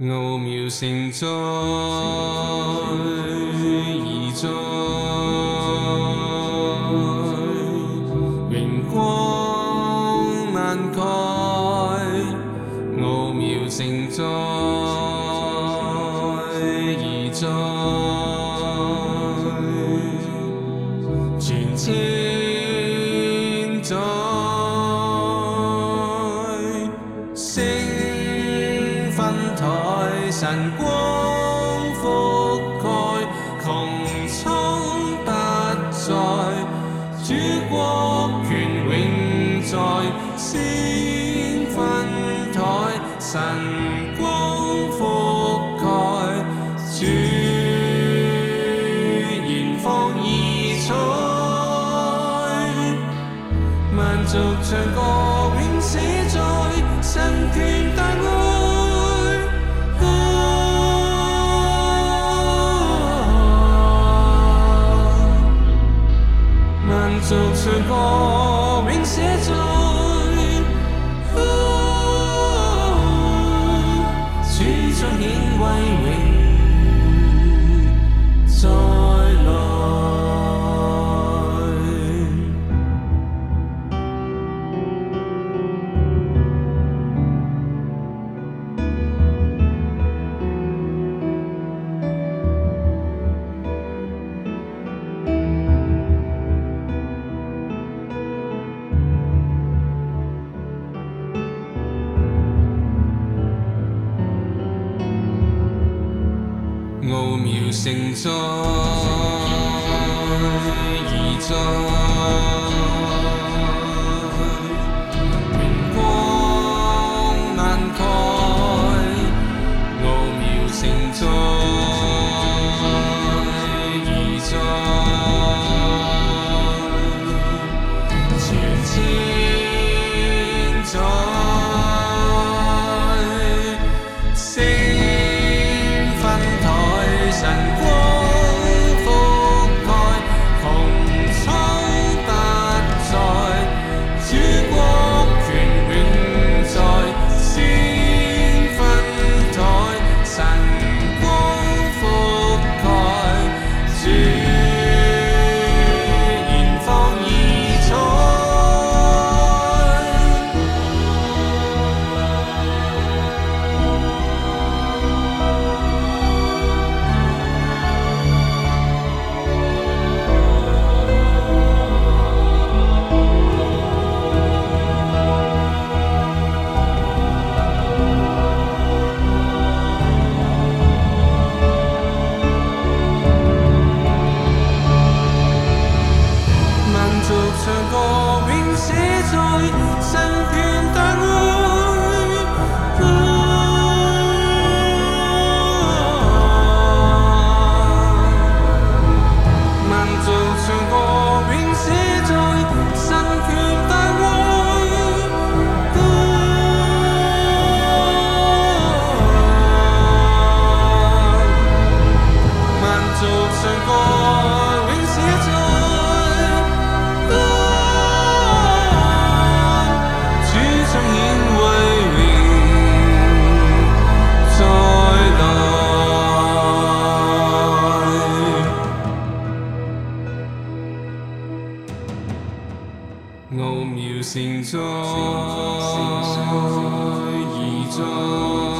傲妙成在而在，荣光难盖，傲妙成在而在，全清在。台神光覆盖，空苍不再，主角权永在，先分台神光覆盖，主言放异彩，难做出歌永写在。全心显为荣。傲渺成灾，而在。谁在？存在，存在。